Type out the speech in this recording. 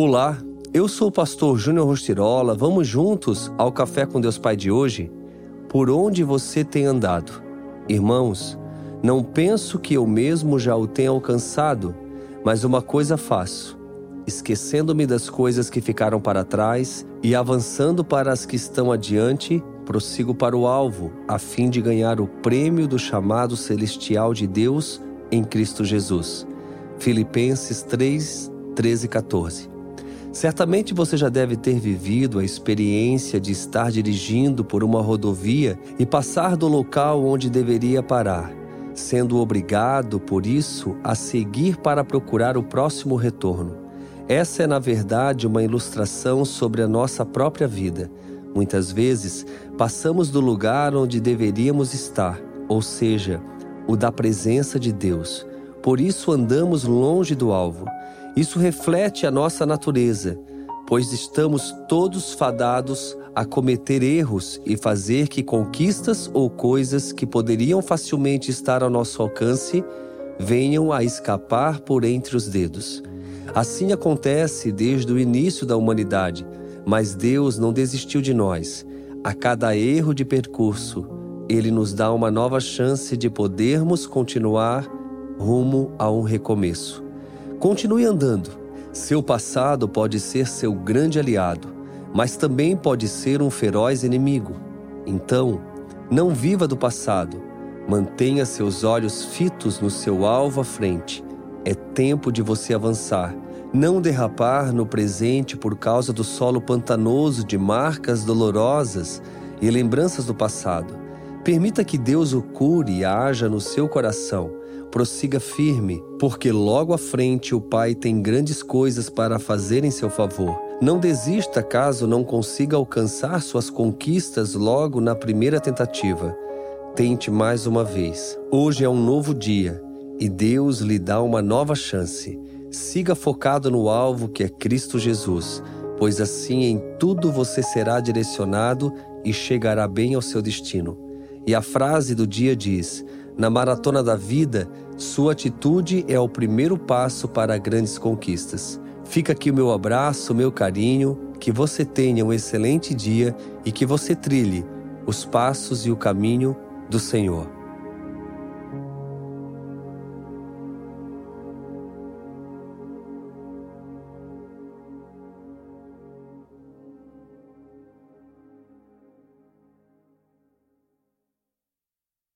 Olá, eu sou o pastor Júnior Rostirola. Vamos juntos ao Café com Deus Pai de hoje? Por onde você tem andado? Irmãos, não penso que eu mesmo já o tenha alcançado, mas uma coisa faço esquecendo-me das coisas que ficaram para trás e avançando para as que estão adiante, prossigo para o alvo, a fim de ganhar o prêmio do chamado celestial de Deus em Cristo Jesus. Filipenses 3, 13 e 14. Certamente você já deve ter vivido a experiência de estar dirigindo por uma rodovia e passar do local onde deveria parar, sendo obrigado, por isso, a seguir para procurar o próximo retorno. Essa é, na verdade, uma ilustração sobre a nossa própria vida. Muitas vezes, passamos do lugar onde deveríamos estar, ou seja, o da presença de Deus. Por isso andamos longe do alvo. Isso reflete a nossa natureza, pois estamos todos fadados a cometer erros e fazer que conquistas ou coisas que poderiam facilmente estar ao nosso alcance venham a escapar por entre os dedos. Assim acontece desde o início da humanidade, mas Deus não desistiu de nós. A cada erro de percurso, Ele nos dá uma nova chance de podermos continuar rumo a um recomeço. Continue andando. Seu passado pode ser seu grande aliado, mas também pode ser um feroz inimigo. Então, não viva do passado. Mantenha seus olhos fitos no seu alvo à frente é tempo de você avançar, não derrapar no presente por causa do solo pantanoso de marcas dolorosas e lembranças do passado. Permita que Deus o cure e haja no seu coração. Prossiga firme, porque logo à frente o Pai tem grandes coisas para fazer em seu favor. Não desista caso não consiga alcançar suas conquistas logo na primeira tentativa. Tente mais uma vez. Hoje é um novo dia e Deus lhe dá uma nova chance. Siga focado no alvo que é Cristo Jesus, pois assim em tudo você será direcionado e chegará bem ao seu destino. E a frase do dia diz: Na maratona da vida, sua atitude é o primeiro passo para grandes conquistas. Fica aqui o meu abraço, o meu carinho, que você tenha um excelente dia e que você trilhe os passos e o caminho do Senhor.